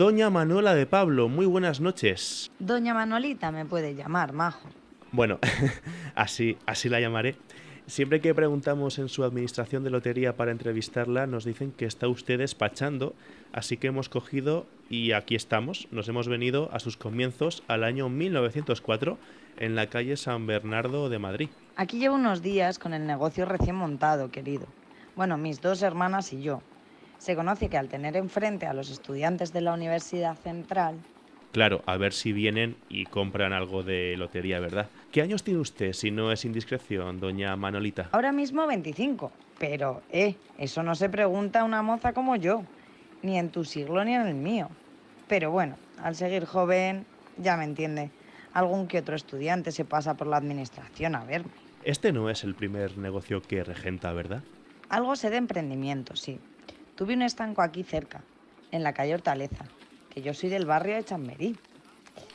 Doña Manuela de Pablo, muy buenas noches. Doña Manolita me puede llamar, majo. Bueno, así, así la llamaré. Siempre que preguntamos en su administración de lotería para entrevistarla, nos dicen que está usted despachando, así que hemos cogido y aquí estamos. Nos hemos venido a sus comienzos al año 1904 en la calle San Bernardo de Madrid. Aquí llevo unos días con el negocio recién montado, querido. Bueno, mis dos hermanas y yo. Se conoce que al tener enfrente a los estudiantes de la Universidad Central, Claro, a ver si vienen y compran algo de lotería, ¿verdad? ¿Qué años tiene usted, si no es indiscreción, doña Manolita? ahora mismo 25. Pero, eh, eso no se pregunta a una moza como yo, ni en tu siglo ni en el mío. Pero bueno, al seguir joven, ya me entiende, algún que otro estudiante se pasa por la administración a verme. Este no es el primer negocio que regenta, ¿verdad? Algo sé de emprendimiento, sí. Tuve un estanco aquí cerca, en la calle Hortaleza, que yo soy del barrio de Chamberí.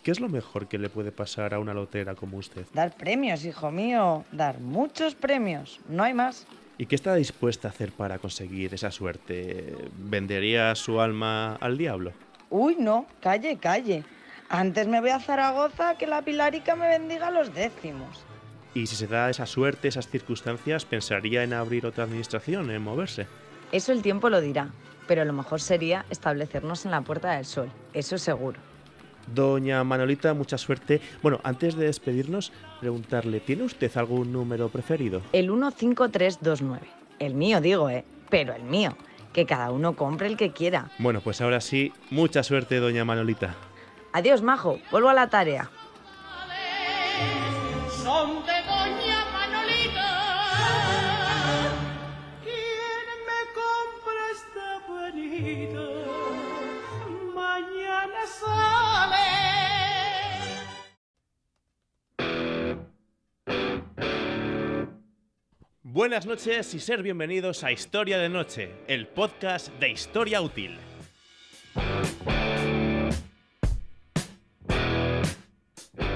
¿Qué es lo mejor que le puede pasar a una lotera como usted? Dar premios, hijo mío, dar muchos premios, no hay más. ¿Y qué está dispuesta a hacer para conseguir esa suerte? ¿Vendería su alma al diablo? Uy, no, calle, calle. Antes me voy a Zaragoza que la Pilarica me bendiga los décimos. Y si se da esa suerte, esas circunstancias, pensaría en abrir otra administración, en moverse. Eso el tiempo lo dirá, pero lo mejor sería establecernos en la Puerta del Sol, eso seguro. Doña Manolita, mucha suerte. Bueno, antes de despedirnos, preguntarle, ¿tiene usted algún número preferido? El 15329. El mío, digo, ¿eh? Pero el mío. Que cada uno compre el que quiera. Bueno, pues ahora sí, mucha suerte, doña Manolita. Adiós, majo. Vuelvo a la tarea. Buenas noches y ser bienvenidos a Historia de Noche, el podcast de Historia Útil.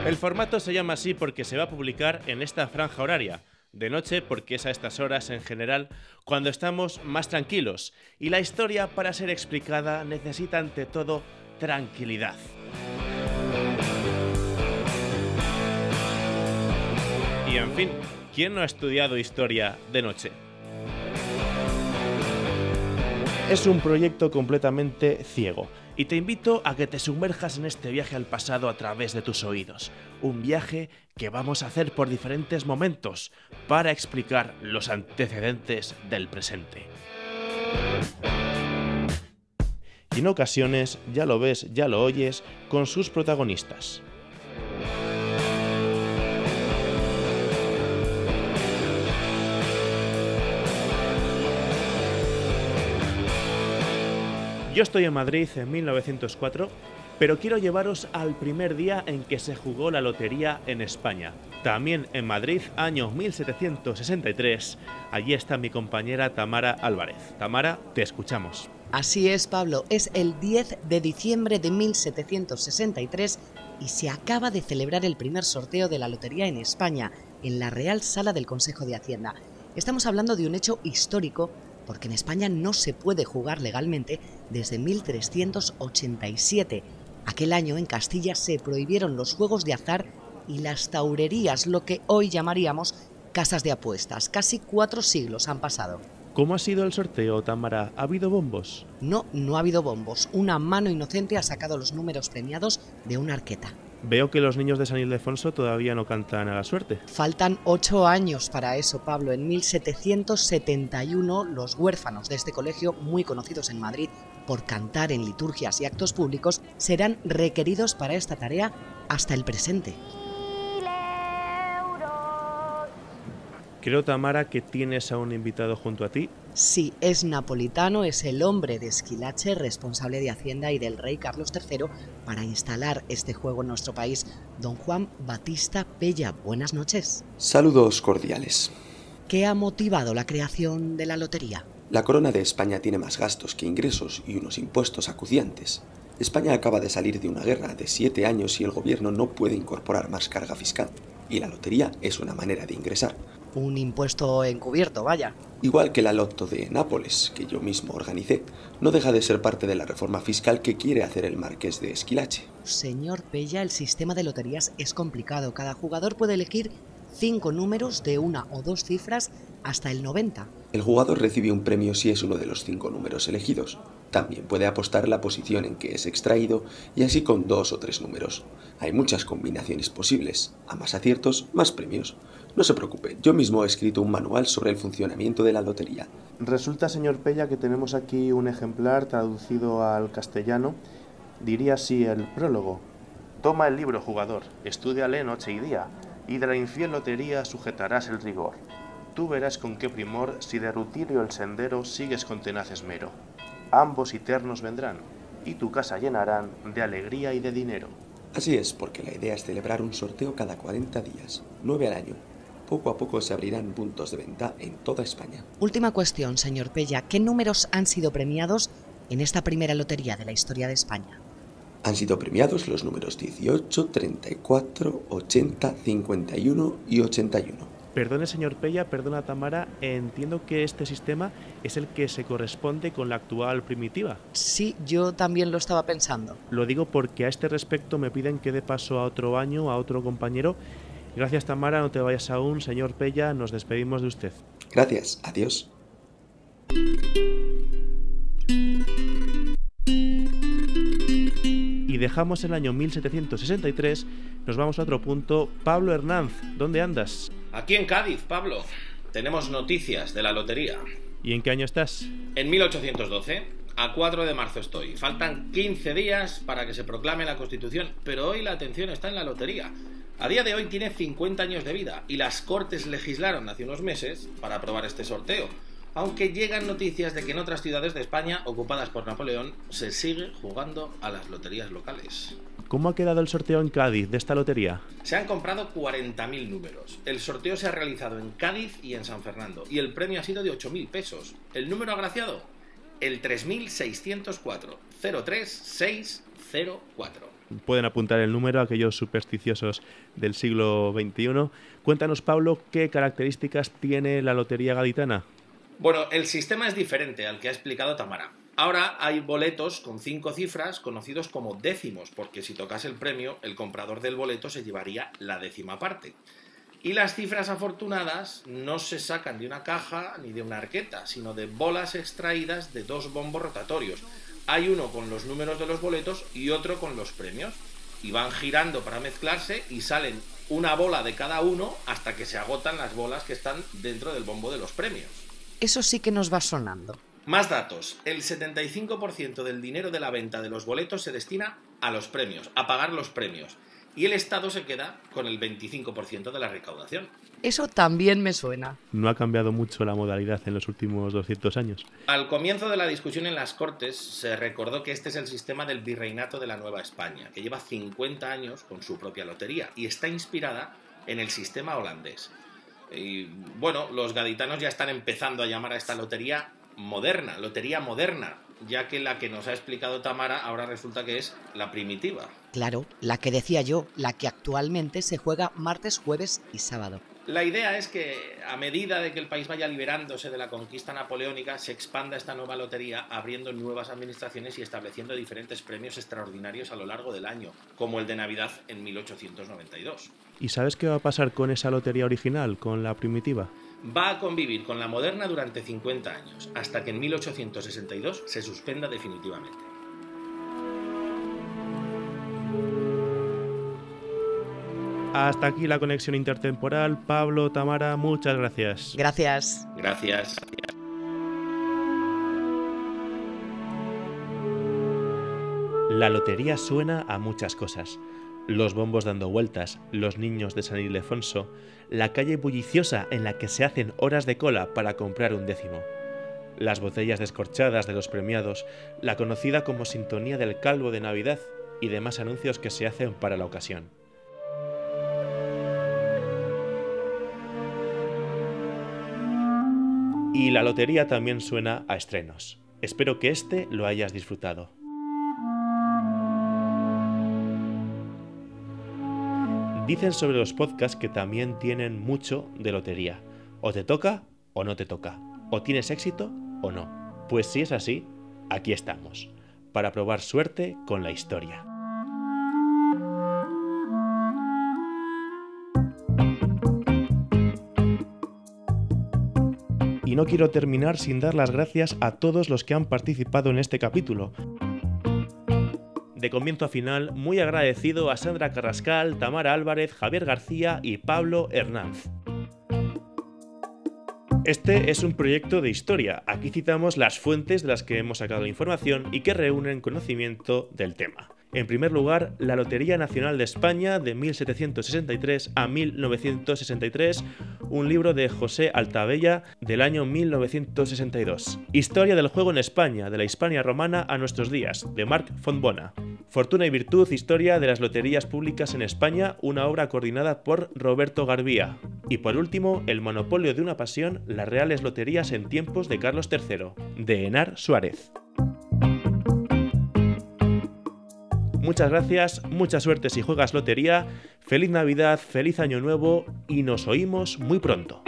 El formato se llama así porque se va a publicar en esta franja horaria. De noche porque es a estas horas en general cuando estamos más tranquilos y la historia para ser explicada necesita ante todo tranquilidad. Y en fin, ¿quién no ha estudiado historia de noche? Es un proyecto completamente ciego y te invito a que te sumerjas en este viaje al pasado a través de tus oídos. Un viaje que vamos a hacer por diferentes momentos para explicar los antecedentes del presente. Y en ocasiones, ya lo ves, ya lo oyes, con sus protagonistas. Yo estoy en Madrid en 1904, pero quiero llevaros al primer día en que se jugó la lotería en España. También en Madrid, año 1763. Allí está mi compañera Tamara Álvarez. Tamara, te escuchamos. Así es, Pablo, es el 10 de diciembre de 1763 y se acaba de celebrar el primer sorteo de la lotería en España, en la Real Sala del Consejo de Hacienda. Estamos hablando de un hecho histórico porque en España no se puede jugar legalmente desde 1387. Aquel año en Castilla se prohibieron los juegos de azar y las taurerías, lo que hoy llamaríamos casas de apuestas. Casi cuatro siglos han pasado. ¿Cómo ha sido el sorteo, Tamara? ¿Ha habido bombos? No, no ha habido bombos. Una mano inocente ha sacado los números premiados de una arqueta. Veo que los niños de San Ildefonso todavía no cantan a la suerte. Faltan ocho años para eso, Pablo. En 1771, los huérfanos de este colegio, muy conocidos en Madrid por cantar en liturgias y actos públicos, serán requeridos para esta tarea hasta el presente. Creo, Tamara, que tienes a un invitado junto a ti. Sí, es napolitano, es el hombre de Esquilache, responsable de Hacienda y del rey Carlos III para instalar este juego en nuestro país. Don Juan Batista Pella, buenas noches. Saludos cordiales. ¿Qué ha motivado la creación de la lotería? La corona de España tiene más gastos que ingresos y unos impuestos acuciantes. España acaba de salir de una guerra de siete años y el gobierno no puede incorporar más carga fiscal. Y la lotería es una manera de ingresar. Un impuesto encubierto, vaya. Igual que la Loto de Nápoles, que yo mismo organicé, no deja de ser parte de la reforma fiscal que quiere hacer el marqués de Esquilache. Señor Pella, el sistema de loterías es complicado. Cada jugador puede elegir cinco números de una o dos cifras hasta el 90. El jugador recibe un premio si es uno de los cinco números elegidos. También puede apostar la posición en que es extraído y así con dos o tres números. Hay muchas combinaciones posibles. A más aciertos, más premios. No se preocupe, yo mismo he escrito un manual sobre el funcionamiento de la lotería. Resulta, señor Pella, que tenemos aquí un ejemplar traducido al castellano. Diría así el prólogo. Toma el libro, jugador, estudiale noche y día, y de la infiel lotería sujetarás el rigor. Tú verás con qué primor si de rutirio el sendero sigues con tenaz esmero. Ambos eternos vendrán, y tu casa llenarán de alegría y de dinero. Así es, porque la idea es celebrar un sorteo cada 40 días, 9 al año. Poco a poco se abrirán puntos de venta en toda España. Última cuestión, señor Pella. ¿Qué números han sido premiados en esta primera lotería de la historia de España? Han sido premiados los números 18, 34, 80, 51 y 81. Perdone, señor Pella, perdona, Tamara, entiendo que este sistema es el que se corresponde con la actual primitiva. Sí, yo también lo estaba pensando. Lo digo porque a este respecto me piden que dé paso a otro año, a otro compañero. Gracias, Tamara, no te vayas aún. Señor Pella, nos despedimos de usted. Gracias, adiós. Y dejamos el año 1763, nos vamos a otro punto. Pablo Hernández, ¿dónde andas? Aquí en Cádiz, Pablo. Tenemos noticias de la lotería. ¿Y en qué año estás? En 1812, a 4 de marzo estoy. Faltan 15 días para que se proclame la Constitución, pero hoy la atención está en la lotería. A día de hoy tiene 50 años de vida y las Cortes legislaron hace unos meses para aprobar este sorteo. Aunque llegan noticias de que en otras ciudades de España, ocupadas por Napoleón, se sigue jugando a las loterías locales. ¿Cómo ha quedado el sorteo en Cádiz de esta lotería? Se han comprado 40.000 números. El sorteo se ha realizado en Cádiz y en San Fernando. Y el premio ha sido de 8.000 pesos. ¿El número agraciado? El 3.604. 03604. Pueden apuntar el número a aquellos supersticiosos del siglo XXI. Cuéntanos, Pablo, qué características tiene la lotería gaditana. Bueno, el sistema es diferente al que ha explicado Tamara. Ahora hay boletos con cinco cifras conocidos como décimos, porque si tocase el premio, el comprador del boleto se llevaría la décima parte. Y las cifras afortunadas no se sacan de una caja ni de una arqueta, sino de bolas extraídas de dos bombos rotatorios. Hay uno con los números de los boletos y otro con los premios. Y van girando para mezclarse y salen una bola de cada uno hasta que se agotan las bolas que están dentro del bombo de los premios. Eso sí que nos va sonando. Más datos. El 75% del dinero de la venta de los boletos se destina a los premios, a pagar los premios. Y el Estado se queda con el 25% de la recaudación. Eso también me suena. No ha cambiado mucho la modalidad en los últimos 200 años. Al comienzo de la discusión en las Cortes se recordó que este es el sistema del virreinato de la Nueva España, que lleva 50 años con su propia lotería y está inspirada en el sistema holandés. Y bueno, los gaditanos ya están empezando a llamar a esta lotería moderna, lotería moderna, ya que la que nos ha explicado Tamara ahora resulta que es la primitiva. Claro, la que decía yo, la que actualmente se juega martes, jueves y sábado. La idea es que a medida de que el país vaya liberándose de la conquista napoleónica, se expanda esta nueva lotería abriendo nuevas administraciones y estableciendo diferentes premios extraordinarios a lo largo del año, como el de Navidad en 1892. ¿Y sabes qué va a pasar con esa lotería original, con la primitiva? Va a convivir con la moderna durante 50 años, hasta que en 1862 se suspenda definitivamente. Hasta aquí la conexión intertemporal. Pablo, Tamara, muchas gracias. Gracias. Gracias. La lotería suena a muchas cosas. Los bombos dando vueltas, los niños de San Ildefonso, la calle bulliciosa en la que se hacen horas de cola para comprar un décimo, las botellas descorchadas de los premiados, la conocida como sintonía del calvo de Navidad y demás anuncios que se hacen para la ocasión. Y la lotería también suena a estrenos. Espero que este lo hayas disfrutado. Dicen sobre los podcasts que también tienen mucho de lotería. O te toca o no te toca. o tienes éxito o no. Pues si es así, aquí estamos, para probar suerte con la historia. Y no quiero terminar sin dar las gracias a todos los que han participado en este capítulo. De comienzo a final, muy agradecido a Sandra Carrascal, Tamara Álvarez, Javier García y Pablo Hernández. Este es un proyecto de historia. Aquí citamos las fuentes de las que hemos sacado la información y que reúnen conocimiento del tema. En primer lugar, la Lotería Nacional de España de 1763 a 1963, un libro de José Altabella del año 1962. Historia del juego en España, de la Hispania romana a nuestros días, de Marc Fontbona. Fortuna y Virtud, Historia de las Loterías Públicas en España, una obra coordinada por Roberto Garbía. Y por último, El monopolio de una pasión, las reales loterías en tiempos de Carlos III, de Enar Suárez. Muchas gracias, mucha suerte si juegas lotería, feliz Navidad, feliz Año Nuevo y nos oímos muy pronto.